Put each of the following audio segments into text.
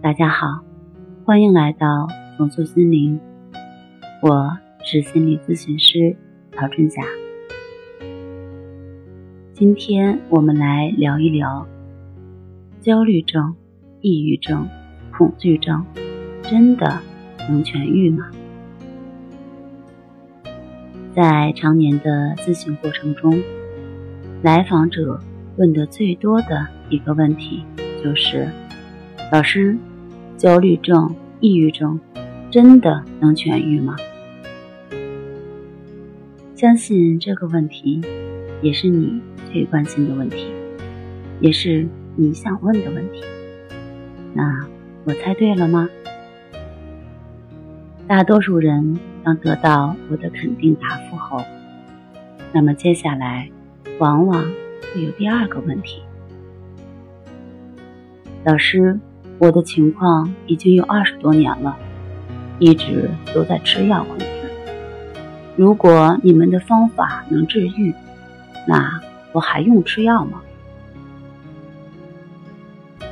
大家好，欢迎来到重塑心灵，我是心理咨询师陶春霞。今天我们来聊一聊焦虑症、抑郁症、恐惧症，真的能痊愈吗？在常年的咨询过程中，来访者问的最多的一个问题就是：老师。焦虑症、抑郁症真的能痊愈吗？相信这个问题也是你最关心的问题，也是你想问的问题。那我猜对了吗？大多数人当得到我的肯定答复后，那么接下来往往会有第二个问题：老师。我的情况已经有二十多年了，一直都在吃药控制。如果你们的方法能治愈，那我还用吃药吗？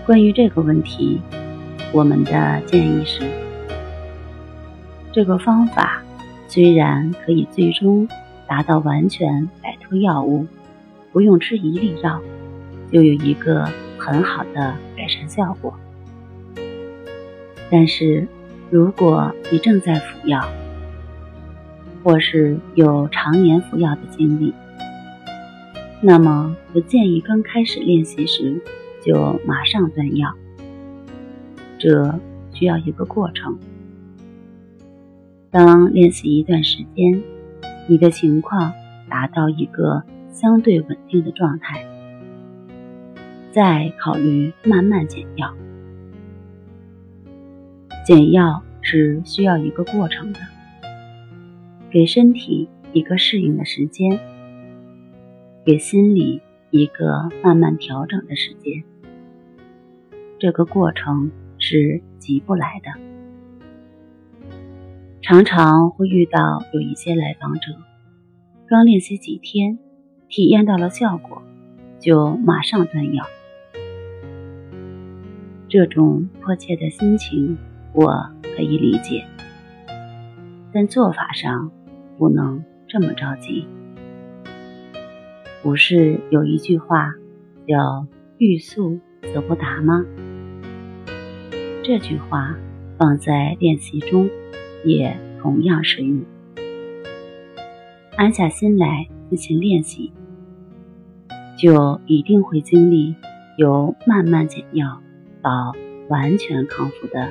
关于这个问题，我们的建议是：这个方法虽然可以最终达到完全摆脱药物，不用吃一粒药，就有一个很好的改善效果。但是，如果你正在服药，或是有常年服药的经历，那么不建议刚开始练习时就马上断药，这需要一个过程。当练习一段时间，你的情况达到一个相对稳定的状态，再考虑慢慢减药。减药是需要一个过程的，给身体一个适应的时间，给心理一个慢慢调整的时间。这个过程是急不来的。常常会遇到有一些来访者，刚练习几天，体验到了效果，就马上断药。这种迫切的心情。我可以理解，但做法上不能这么着急。不是有一句话叫“欲速则不达”吗？这句话放在练习中也同样适用。安下心来进行练习，就一定会经历由慢慢减药到完全康复的。